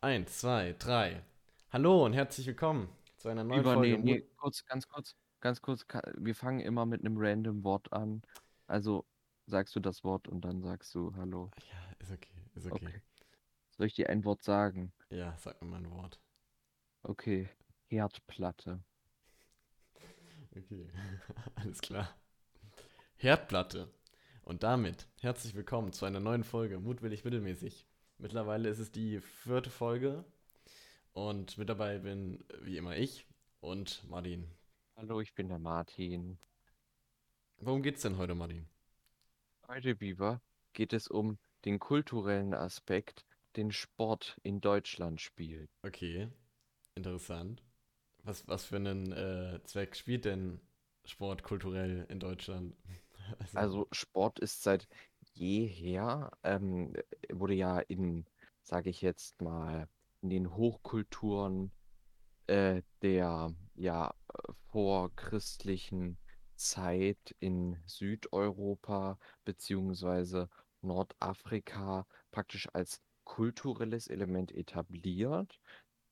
Eins, zwei, drei. Hallo und herzlich willkommen zu einer neuen Lieber, Folge. nee, kurz, ganz kurz, ganz kurz. Wir fangen immer mit einem random Wort an. Also sagst du das Wort und dann sagst du Hallo. ja, ist okay, ist okay. Okay. Soll ich dir ein Wort sagen? Ja, sag mir mal ein Wort. Okay. Herdplatte. Okay, alles klar. Herdplatte. Und damit herzlich willkommen zu einer neuen Folge Mutwillig Mittelmäßig. Mittlerweile ist es die vierte Folge und mit dabei bin wie immer ich und Martin. Hallo, ich bin der Martin. Worum geht's denn heute, Martin? Heute, Biber, geht es um den kulturellen Aspekt, den Sport in Deutschland spielt. Okay, interessant. Was, was für einen äh, Zweck spielt denn Sport kulturell in Deutschland? Also, Also Sport ist seit jeher, ähm, wurde ja in, sage ich jetzt mal, in den Hochkulturen äh, der ja vorchristlichen Zeit in Südeuropa beziehungsweise Nordafrika praktisch als kulturelles Element etabliert.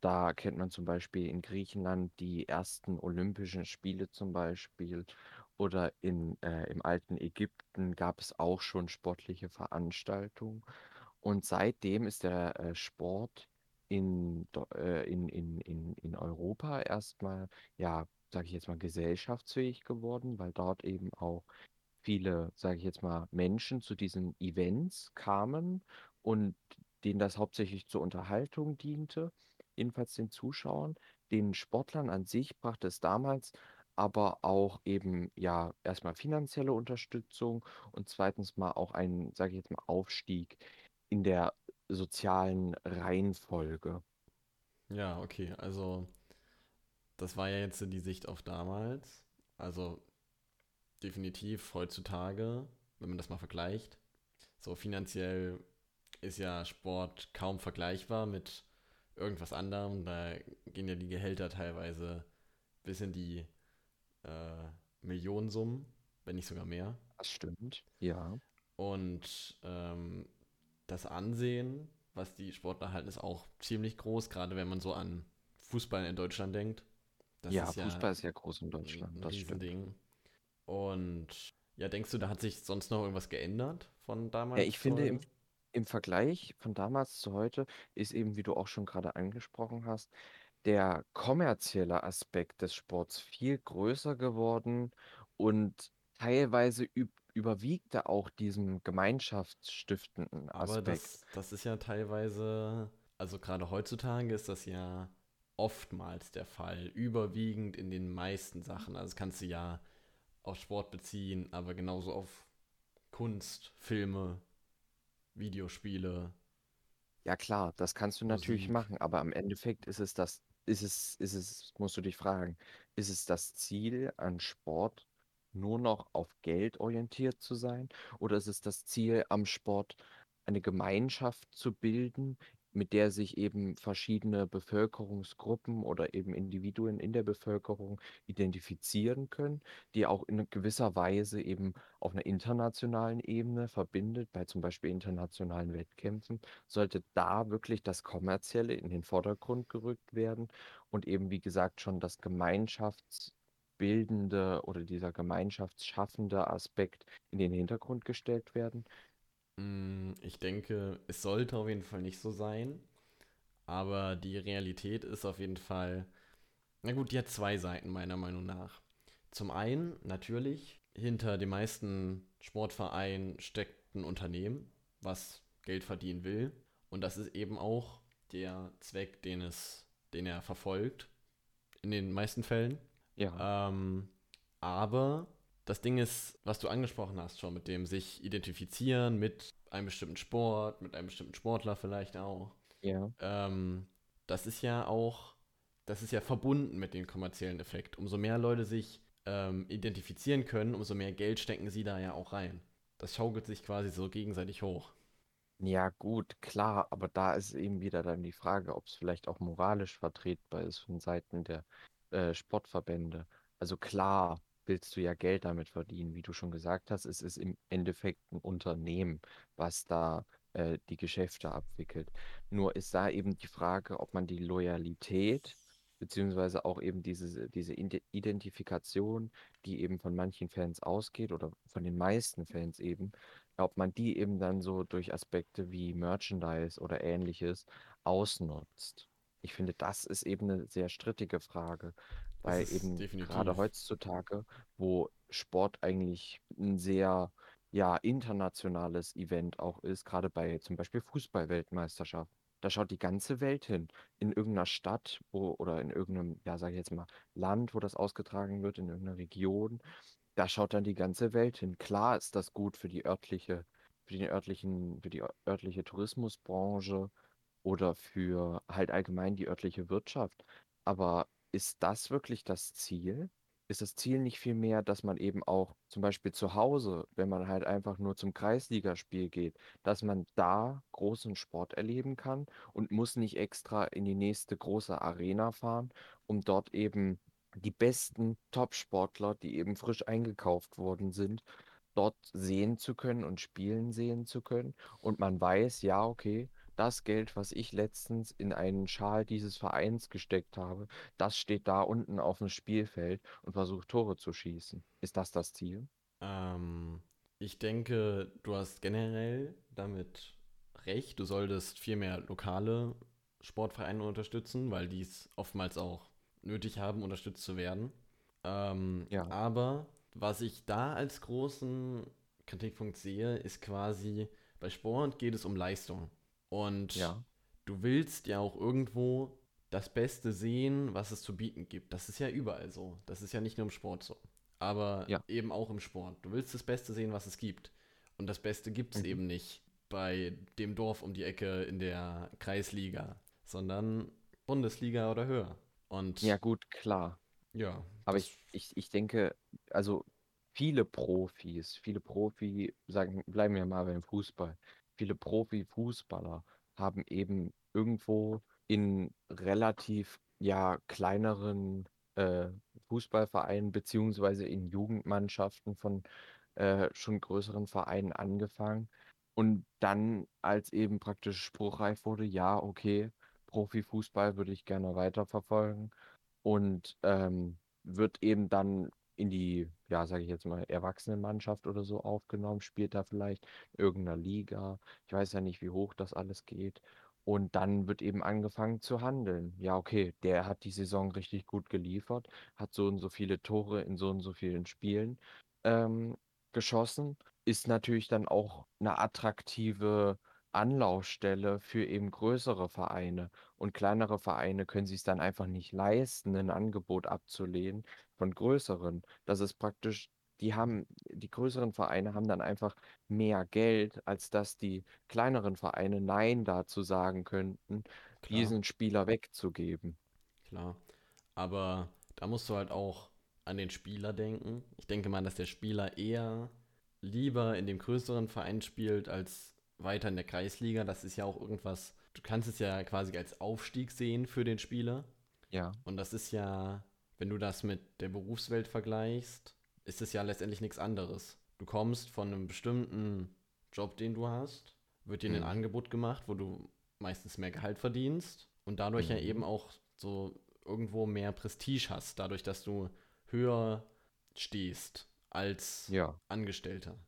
Da kennt man zum Beispiel in Griechenland die ersten Olympischen Spiele zum Beispiel oder in, äh, im alten Ägypten gab es auch schon sportliche Veranstaltungen. Und seitdem ist der äh, Sport in, äh, in, in, in, in Europa erstmal, ja, sage ich jetzt mal, gesellschaftsfähig geworden, weil dort eben auch viele, sage ich jetzt mal, Menschen zu diesen Events kamen und denen das hauptsächlich zur Unterhaltung diente, jedenfalls den Zuschauern. Den Sportlern an sich brachte es damals aber auch eben ja erstmal finanzielle Unterstützung und zweitens mal auch einen, sage ich jetzt mal, Aufstieg in der sozialen Reihenfolge. ja, okay, also das war ja jetzt die Sicht auf damals. Also definitiv heutzutage, wenn man das mal vergleicht. So finanziell ist ja Sport kaum vergleichbar mit irgendwas anderem. Da gehen ja die Gehälter teilweise bis in die äh, Millionensummen, wenn nicht sogar mehr. Das stimmt. Ja. Und ähm, das Ansehen, was die Sportler halten, ist auch ziemlich groß, gerade wenn man so an Fußball in Deutschland denkt. Das Ja, ist ja Fußball ist ja groß in Deutschland, ein das stimmt. Riesending. Und ja, denkst du, da hat sich sonst noch irgendwas geändert von Ja, damals ich zu finde, im, im Vergleich von damals zu heute ist eben, wie du auch schon gerade angesprochen hast, der kommerzielle Aspekt des Sports viel größer geworden und teilweise üb überwiegt er auch diesen gemeinschaftsstiftenden Aber Aspekt. das, das ist ja teilweise, also gerade heutzutage ist das ja oftmals der Fall, überwiegend in den meisten Sachen. Also das kannst du ja auf Sport beziehen, aber genauso auf Kunst, Filme, Videospiele, Ja klar, das kannst du natürlich Musik. machen, aber am Endeffekt ist es das, ist es, ist es, musst du dich fragen, ist es das Ziel an Sport, nur noch auf Geld orientiert zu sein? Oder ist es das Ziel am Sport, eine Gemeinschaft zu bilden, mit der sich eben verschiedene Bevölkerungsgruppen oder eben Individuen in der Bevölkerung identifizieren können, die auch in gewisser Weise eben auf einer internationalen Ebene verbindet, bei zum Beispiel internationalen Wettkämpfen? sollte da wirklich das Kommerzielle in den Vordergrund gerückt werden und eben, wie gesagt, schon das gemeinschaftsbildende oder dieser gemeinschaftsschaffende Aspekt in den Hintergrund gestellt werden. Mm, Ich denke, es sollte auf jeden Fall nicht so sein, aber die Realität ist auf jeden Fall, na gut, die hat zwei Seiten meiner Meinung nach. Zum einen, natürlich, hinter den meisten Sportvereinen steckt ein Unternehmen, was Geld verdienen will. Und das ist eben auch der Zweck, den es, den er verfolgt, in den meisten Fällen. Ja, Ähm, aber das Ding ist, was du angesprochen hast schon, mit dem sich identifizieren mit einem bestimmten Sport, mit einem bestimmten Sportler vielleicht auch. ja. Ähm, das ist ja auch, das ist ja verbunden mit dem kommerziellen Effekt. Umso mehr Leute sich ähm, identifizieren können, umso mehr Geld stecken sie da ja auch rein. Das schaukelt sich quasi so gegenseitig hoch. Ja, gut, klar, aber da ist eben wieder dann die Frage, ob es vielleicht auch moralisch vertretbar ist von Seiten der äh, Sportverbände. Also klar willst du ja Geld damit verdienen, wie du schon gesagt hast, es ist im Endeffekt ein Unternehmen, was da äh, die Geschäfte abwickelt. Nur ist da eben die Frage, ob man die Loyalität beziehungsweise auch eben diese, diese Ide- Identifikation, die eben von manchen Fans ausgeht oder von den meisten Fans eben, ob man die eben dann so durch Aspekte wie Merchandise oder ähnliches ausnutzt. Ich finde, das ist eben eine sehr strittige Frage, weil eben gerade definitiv. heutzutage, wo Sport eigentlich ein sehr ja, internationales Event auch ist, gerade bei zum Beispiel Fußball-Weltmeisterschaft. Da schaut die ganze Welt hin. In irgendeiner Stadt wo, oder in irgendeinem, ja, sage ich jetzt mal, Land, wo das ausgetragen wird, in irgendeiner Region. Da schaut dann die ganze Welt hin. Klar ist das gut für die örtliche, für den örtlichen, für die ör- örtliche Tourismusbranche oder für halt allgemein die örtliche Wirtschaft. Aber ist das wirklich das Ziel? Ist das Ziel nicht vielmehr, dass man eben auch zum Beispiel zu Hause, wenn man halt einfach nur zum Kreisligaspiel geht, dass man da großen Sport erleben kann und muss nicht extra in die nächste große Arena fahren, um dort eben die besten Top-Sportler, die eben frisch eingekauft worden sind, dort sehen zu können und spielen sehen zu können. Und man weiß, ja, okay, das Geld, was ich letztens in einen Schal dieses Vereins gesteckt habe, das steht da unten auf dem Spielfeld und versucht Tore zu schießen. Ist das das Ziel? Ähm, ich denke, du hast generell damit recht. Du solltest viel mehr lokale Sportvereine unterstützen, weil die es oftmals auch nötig haben, unterstützt zu werden. Ähm, Ja, aber was ich da als großen Kritikpunkt sehe, ist quasi, bei Sport geht es um Leistung. Und ja, du willst ja auch irgendwo das Beste sehen, was es zu bieten gibt. Das ist ja überall so. Das ist ja nicht nur im Sport so. Aber ja. eben auch im Sport. Du willst das Beste sehen, was es gibt. Und das Beste gibt es Mhm. eben nicht bei dem Dorf um die Ecke in der Kreisliga, sondern Bundesliga oder höher. Ja, Und gut, klar. ja, Aber ich, ich, ich denke, also viele Profis, viele Profi, sagen, bleiben wir mal beim Fußball, viele Profifußballer haben eben irgendwo in relativ, ja, kleineren äh, Fußballvereinen beziehungsweise in Jugendmannschaften von äh, schon größeren Vereinen angefangen und dann, als eben praktisch spruchreif wurde, ja, okay, Profifußball würde ich gerne weiterverfolgen und ähm, wird eben dann in die, ja, sage ich jetzt mal, Erwachsenenmannschaft oder so aufgenommen, spielt da vielleicht in irgendeiner Liga. Ich weiß ja nicht, wie hoch das alles geht. Und dann wird eben angefangen zu handeln. Ja, okay, der hat die Saison richtig gut geliefert, hat so und so viele Tore in so und so vielen Spielen ähm, geschossen, ist natürlich dann auch eine attraktive Anlaufstelle für eben größere Vereine. Und kleinere Vereine können sich dann einfach nicht leisten, ein Angebot abzulehnen von größeren. Das ist praktisch, die haben, die größeren Vereine haben dann einfach mehr Geld, als dass die kleineren Vereine Nein dazu sagen könnten, klar, diesen Spieler wegzugeben. klar. Aber da musst du halt auch an den Spieler denken. Ich denke mal, dass der Spieler eher lieber in dem größeren Verein spielt als weiter in der Kreisliga. Das ist ja auch irgendwas, du kannst es ja quasi als Aufstieg sehen für den Spieler. Ja, Und das ist ja, wenn du das mit der Berufswelt vergleichst, ist es ja letztendlich nichts anderes. Du kommst von einem bestimmten Job, den du hast, wird dir ein mhm. Angebot gemacht, wo du meistens mehr Gehalt verdienst und dadurch ja eben Mhm. auch so irgendwo mehr Prestige hast, dadurch, dass du höher stehst als Ja, Angestellter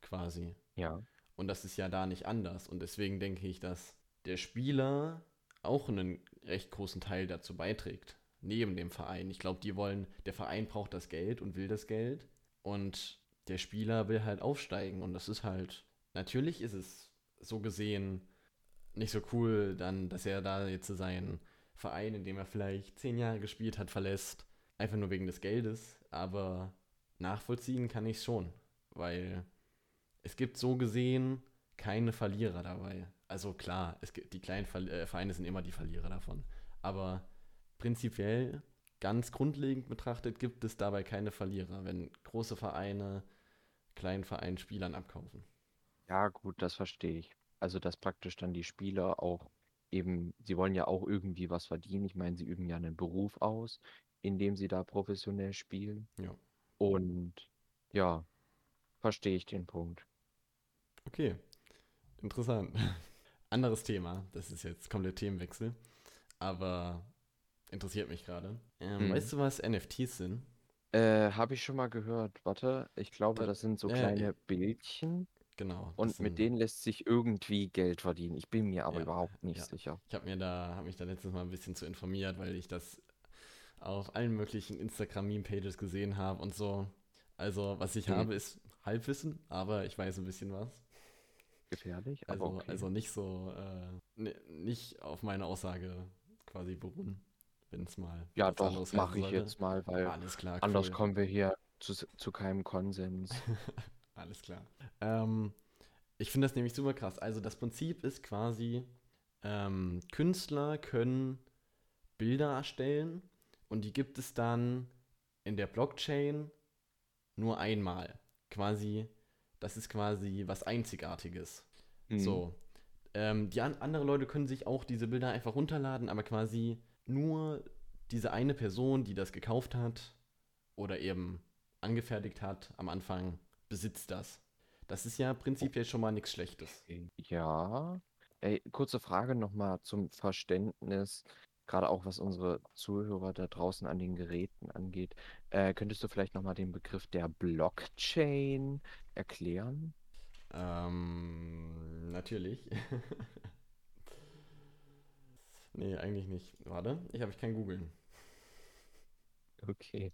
quasi. ja, Und das ist ja da nicht anders. Und deswegen denke ich, dass der Spieler auch einen recht großen Teil dazu beiträgt. Neben dem Verein. Ich glaube, die wollen, der Verein braucht das Geld und will das Geld. Und der Spieler will halt aufsteigen. Und das ist halt, natürlich ist es so gesehen nicht so cool, dann, dass er da jetzt seinen Verein, in dem er vielleicht zehn Jahre gespielt hat, verlässt. Einfach nur wegen des Geldes. Aber nachvollziehen kann ich schon. Weil es gibt so gesehen keine Verlierer dabei. Also klar, es die kleinen äh, Vereine sind immer die Verlierer davon. Aber prinzipiell, ganz grundlegend betrachtet, gibt es dabei keine Verlierer, wenn große Vereine kleinen Vereinen Spielern abkaufen. ja, gut, das verstehe ich. Also, dass praktisch dann die Spieler auch eben, sie wollen ja auch irgendwie was verdienen. Ich meine, sie üben ja einen Beruf aus, indem sie da professionell spielen. Ja. Und ja, verstehe ich den Punkt. Okay. Interessant. Anderes Thema, das ist jetzt komplett Themenwechsel, aber interessiert mich gerade. Ähm, Mhm. Weißt du, was NFTs sind? Äh, habe ich schon mal gehört. Warte, ich glaube, Da- das sind so ja, kleine ja. Bildchen Genau. und mit denen lässt sich irgendwie Geld verdienen. Ich bin mir aber Ja, überhaupt nicht sicher. Ich habe mir da, habe mich da letztes Mal ein bisschen zu informiert, weil ich das auf allen möglichen Instagram-Meme-Pages gesehen habe und so. Also, was ich Mhm. habe, ist Halbwissen, aber ich weiß ein bisschen was. Gefährlich, Also, okay. also nicht so, äh, ni- nicht auf meine Aussage quasi beruhen, wenn es mal ja, doch, mache ich sollte. jetzt mal, weil Alles klar, anders cool. kommen wir hier zu, zu keinem Konsens. Alles klar. Ähm, ich finde das nämlich super krass. Also das Prinzip ist quasi, ähm, Künstler können Bilder erstellen und die gibt es dann in der Blockchain nur einmal. Quasi, das ist quasi was Einzigartiges. Hm. So. Ähm, die an andere Leute können sich auch diese Bilder einfach runterladen, aber quasi nur diese eine Person, die das gekauft hat oder eben angefertigt hat am Anfang, besitzt das. Das ist ja prinzipiell schon mal nichts Schlechtes. Ja. Ey, kurze Frage nochmal zum Verständnis, gerade auch was unsere Zuhörer da draußen an den Geräten angeht. Äh, könntest du vielleicht nochmal den Begriff der Blockchain erklären? Ähm, natürlich. nee, eigentlich nicht. Warte, ich habe ich kein Googeln. Okay.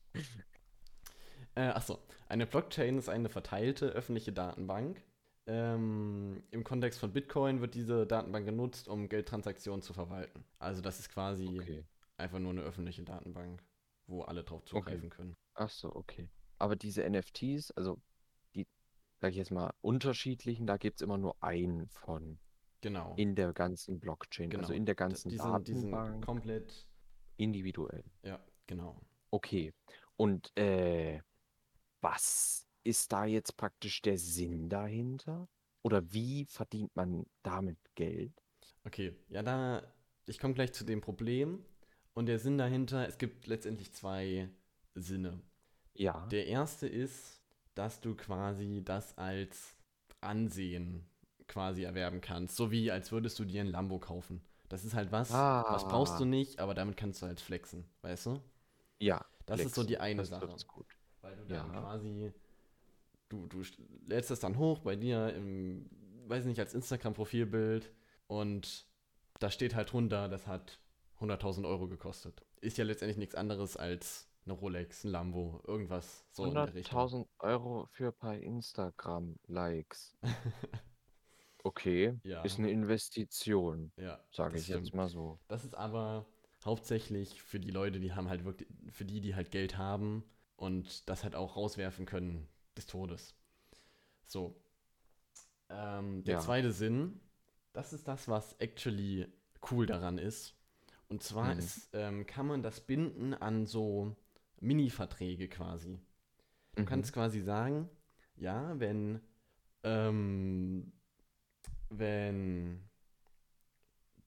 Äh, achso, eine Blockchain ist eine verteilte öffentliche Datenbank. Ähm, Im Kontext von Bitcoin wird diese Datenbank genutzt, um Geldtransaktionen zu verwalten. Also das ist quasi Okay. einfach nur eine öffentliche Datenbank, wo alle drauf zugreifen können. Ach so, okay. Aber diese NFTs, also die, sag ich jetzt mal, unterschiedlichen, da gibt es immer nur einen von Genau. in der ganzen Blockchain, also genau. in der ganzen die sind, die sind Datenbank komplett, individuell. ja, genau. Okay. Und äh, was ist da jetzt praktisch der Sinn dahinter? Oder wie verdient man damit Geld? Okay, ja, da, ich komme gleich zu dem Problem. Und der Sinn dahinter, es gibt letztendlich zwei Sinne. Ja. Der erste ist, dass du quasi das als Ansehen quasi erwerben kannst. So wie als würdest du dir ein Lambo kaufen. Das ist halt was, was brauchst du Ah. nicht, aber damit kannst du halt flexen, weißt du? Ja, Das ist so die eine das Sache. gut. Weil du dann Ja. quasi, du, du st- lädst das dann hoch bei dir im, weiß nicht, als Instagram-Profilbild und da steht halt drunter, das hat 100.000 Euro gekostet. Ist ja letztendlich nichts anderes als eine Rolex, ein Lambo, irgendwas so in der Richtung. 100.000 Euro für ein paar Instagram-Likes. Okay, Ja. ist eine Investition, Ja, sage ich jetzt stimmt. mal so. Das ist aber hauptsächlich für die Leute, die haben halt wirklich, für die, die halt Geld haben und das halt auch rauswerfen können des Todes. So. Ähm, der Ja. zweite Sinn, das ist das, was actually cool daran ist. Und zwar Mhm. ist, ähm, kann man das binden an so Mini-Verträge quasi. Du Mhm. kannst quasi sagen, ja, wenn, ähm, wenn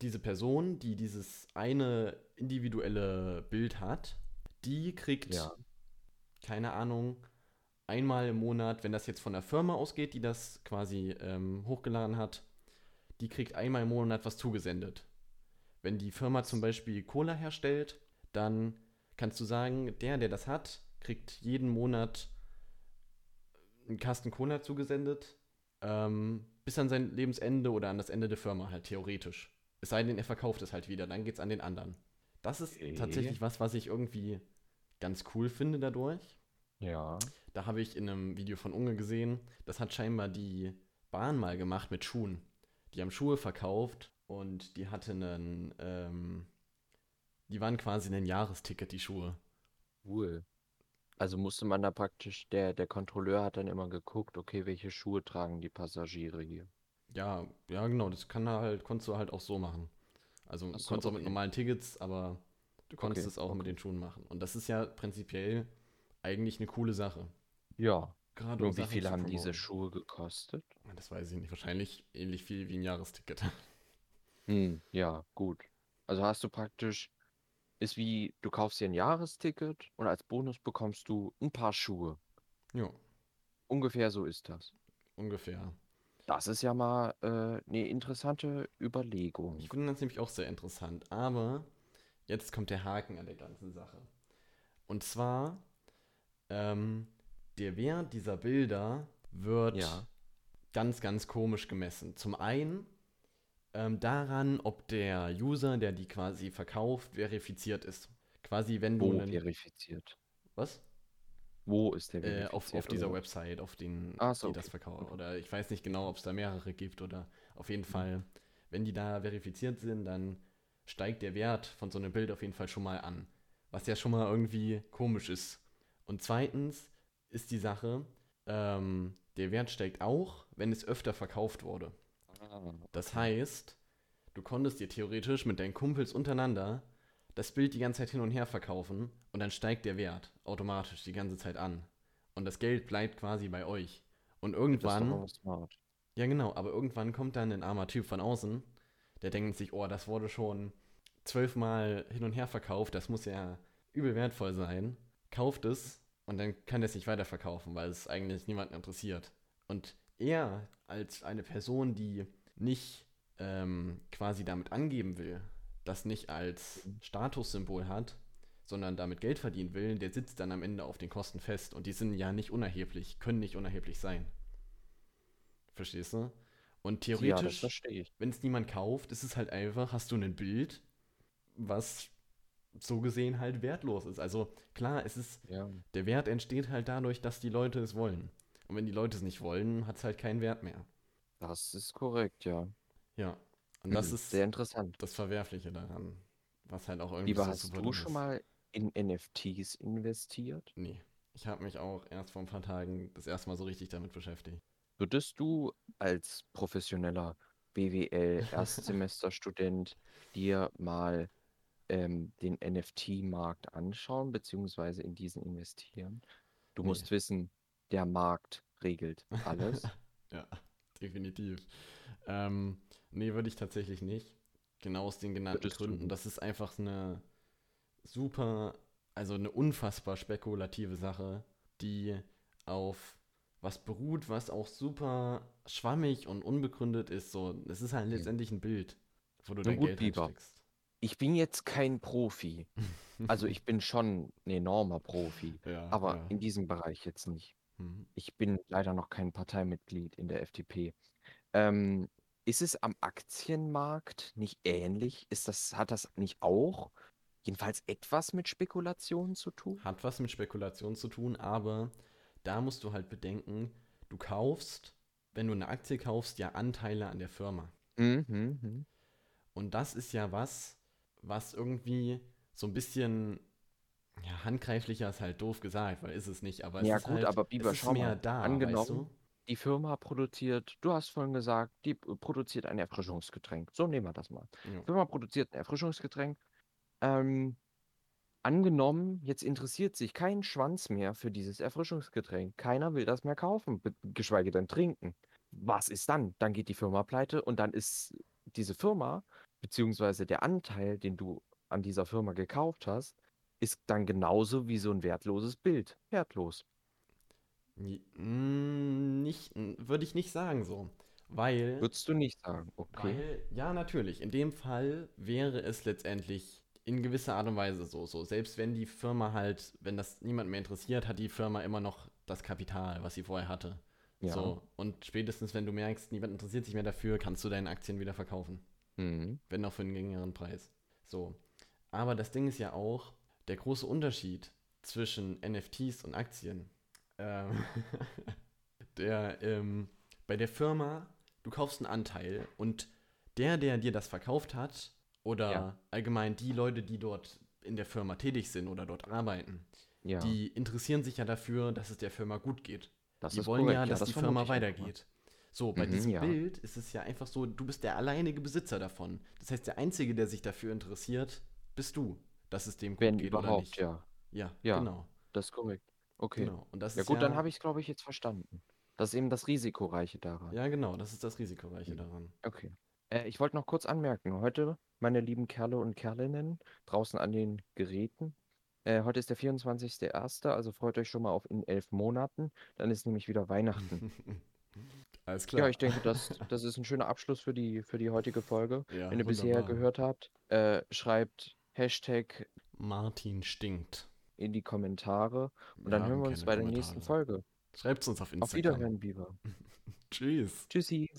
diese Person, die dieses eine individuelle Bild hat, die kriegt, Ja. keine Ahnung, einmal im Monat, wenn das jetzt von der Firma ausgeht, die das quasi ähm, hochgeladen hat, die kriegt einmal im Monat was zugesendet. Wenn die Firma zum Beispiel Cola herstellt, dann kannst du sagen, der, der das hat, kriegt jeden Monat einen Kasten Cola zugesendet, ähm, bis an sein Lebensende oder an das Ende der Firma halt theoretisch. Es sei denn, er verkauft es halt wieder, dann geht's an den anderen. Das ist tatsächlich was, was ich irgendwie ganz cool finde dadurch. Ja. Da habe ich in einem Video von Unge gesehen, das hat scheinbar die Bahn mal gemacht mit Schuhen. Die haben Schuhe verkauft und die hatten einen, ähm, die waren quasi ein Jahresticket, die Schuhe. Cool. Also musste man da praktisch, der, der Kontrolleur hat dann immer geguckt, okay, welche Schuhe tragen die Passagiere hier. Ja, ja, genau, das kann er halt, konntest du halt auch so machen. Also so, konntest auch mit okay. normalen Tickets, aber du konntest Okay, es auch mit okay. den Schuhen machen. Und das ist ja prinzipiell eigentlich eine coole Sache. Ja. Gerade um wie viel haben diese. Schuhe gekostet? Das weiß ich nicht. Wahrscheinlich ähnlich viel wie ein Jahresticket. Hm, ja, gut. Also hast du praktisch, ist wie, du kaufst dir ein Jahresticket und als Bonus bekommst du ein paar Schuhe. Jo, Ungefähr so ist das. ungefähr. Das ist ja mal äh, eine interessante Überlegung. Ich finde das nämlich auch sehr interessant. Aber jetzt kommt der Haken an der ganzen Sache. Und zwar, ähm, der Wert dieser Bilder wird Ja. ganz, ganz komisch gemessen. Zum einen ähm, daran, ob der User, der die quasi verkauft, verifiziert ist. Quasi, wenn du Wo einen, verifiziert? was? Wo ist der Äh, auf, auf verifiziert, dieser? Website, auf den, Ach so, die das okay. verkaufen. Okay. Oder ich weiß nicht genau, ob es da mehrere gibt oder auf jeden Mhm. Fall, wenn die da verifiziert sind, dann steigt der Wert von so einem Bild auf jeden Fall schon mal an. Was ja schon mal irgendwie komisch ist. Und zweitens ist die Sache, ähm, der Wert steigt auch, wenn es öfter verkauft wurde. Ah, Das heißt, du konntest dir theoretisch mit deinen Kumpels untereinander das Bild die ganze Zeit hin und her verkaufen und dann steigt der Wert automatisch die ganze Zeit an. Und das Geld bleibt quasi bei euch. Und irgendwann, ja genau, aber irgendwann kommt dann ein armer Typ von außen, der denkt sich, oh, das wurde schon zwölfmal hin und her verkauft, das muss ja übel wertvoll sein. Kauft es und dann kann er es nicht weiterverkaufen, weil es eigentlich niemanden interessiert. Und er als eine Person, die nicht ähm, quasi damit angeben will, das nicht als Statussymbol hat, sondern damit Geld verdienen will, der sitzt dann am Ende auf den Kosten fest. Und die sind ja nicht unerheblich, können nicht unerheblich sein. Verstehst du? Und Ja, theoretisch, ich. wenn es niemand kauft, ist es halt einfach, hast du ein Bild, was so gesehen halt wertlos ist. Also klar, es ist, Ja. der Wert entsteht halt dadurch, dass die Leute es wollen. Und wenn die Leute es nicht wollen, hat es halt keinen Wert mehr. Das ist korrekt, ja. Ja. Und das Hm, ist Sehr interessant. das Verwerfliche daran. Was halt auch irgendwie Lieber, so hast du schon ist. mal in NFTs investiert? Nee. Ich habe mich auch erst vor ein paar Tagen das erste Mal so richtig damit beschäftigt. Würdest du als professioneller BWL-Erstsemesterstudent dir mal ähm, den NFT-Markt anschauen, beziehungsweise in diesen investieren? Du Nee. musst wissen, der Markt regelt alles. Ja, definitiv. Ähm, nee, würde ich tatsächlich nicht. Genau aus den genannten Würdest du Gründen. nicht? Das ist einfach eine super, also eine unfassbar spekulative Sache, die auf was beruht, was auch super schwammig und unbegründet ist. So, es ist halt letztendlich ein Bild, wo du Na dein gut, Geld Biber. reinsteckst. Ich bin jetzt kein Profi. Also ich bin schon ein enormer Profi, Ja, aber ja. in diesem Bereich jetzt nicht. Mhm. Ich bin leider noch kein Parteimitglied in der FDP. Ähm, ist es am Aktienmarkt nicht ähnlich? Ist das, hat das nicht auch jedenfalls etwas mit Spekulationen zu tun? Hat was mit Spekulation zu tun, aber da musst du halt bedenken, du kaufst, wenn du eine Aktie kaufst, ja Anteile an der Firma. Mhm, mhm. Und das ist ja was, was irgendwie so ein bisschen, ja, handgreiflicher ist halt doof gesagt, weil ist es nicht, aber es Ja ist gut, halt, aber Biber, schau mehr mal, da, weißt angenommen, du? die Firma produziert, du hast vorhin gesagt, die produziert ein Erfrischungsgetränk. So nehmen wir das mal. Ja. Die Firma produziert ein Erfrischungsgetränk. Ähm, angenommen, jetzt interessiert sich kein Schwanz mehr für dieses Erfrischungsgetränk. Keiner will das mehr kaufen, geschweige denn trinken. Was ist dann? Dann geht die Firma pleite und dann ist diese Firma, beziehungsweise der Anteil, den du an dieser Firma gekauft hast, ist dann genauso wie so ein wertloses Bild. Wertlos. Mm, Nicht, würde ich nicht sagen so, weil, Würdest du nicht sagen, okay? weil, ja, natürlich, in dem Fall wäre es letztendlich in gewisser Art und Weise so, so, selbst wenn die Firma halt, wenn das niemand mehr interessiert, hat die Firma immer noch das Kapital, was sie vorher hatte. Ja. So, und spätestens, wenn du merkst, niemand interessiert sich mehr dafür, kannst du deine Aktien wieder verkaufen. Mhm. Wenn auch für einen geringeren Preis. So. Aber das Ding ist ja auch, der große Unterschied zwischen NFTs und Aktien. Ähm, der, ähm, bei der Firma, du kaufst einen Anteil und der, der dir das verkauft hat, oder Ja. allgemein die Leute, die dort in der Firma tätig sind oder dort arbeiten, Ja, die interessieren sich ja dafür, dass es der Firma gut geht. das Die wollen korrekt. ja, Ja, dass das die Firma weitergeht. So, bei Mhm, diesem ja. Bild ist es ja einfach so, du bist der alleinige Besitzer davon. Das heißt, der Einzige, der sich dafür interessiert, bist du, dass es dem gut Wenn geht oder überhaupt, nicht. ja. Ja, Ja. genau. Das ist korrekt. Okay. Genau. Und das Ja ist gut, dann ja, habe ich es, glaube ich, jetzt verstanden. Das ist eben das Risikoreiche daran. ja, genau, das ist das Risikoreiche Mhm. daran. Okay. Äh, ich wollte noch kurz anmerken, heute, meine lieben Kerle und Kerlinnen, draußen an den Geräten, äh, heute ist der 24.01., also freut euch schon mal auf in elf Monaten, dann ist nämlich wieder Weihnachten. Alles Ja, klar. ich denke, das, das ist ein schöner Abschluss für die, für die heutige Folge. Ja, Wenn ihr bisher wunderbar. gehört habt, äh, schreibt Hashtag Martin stinkt. in die Kommentare und dann hören wir uns bei der nächsten. Folge. Schreibt's uns auf Auf Instagram. Wiederhören, Biber. Tschüss. Tschüssi.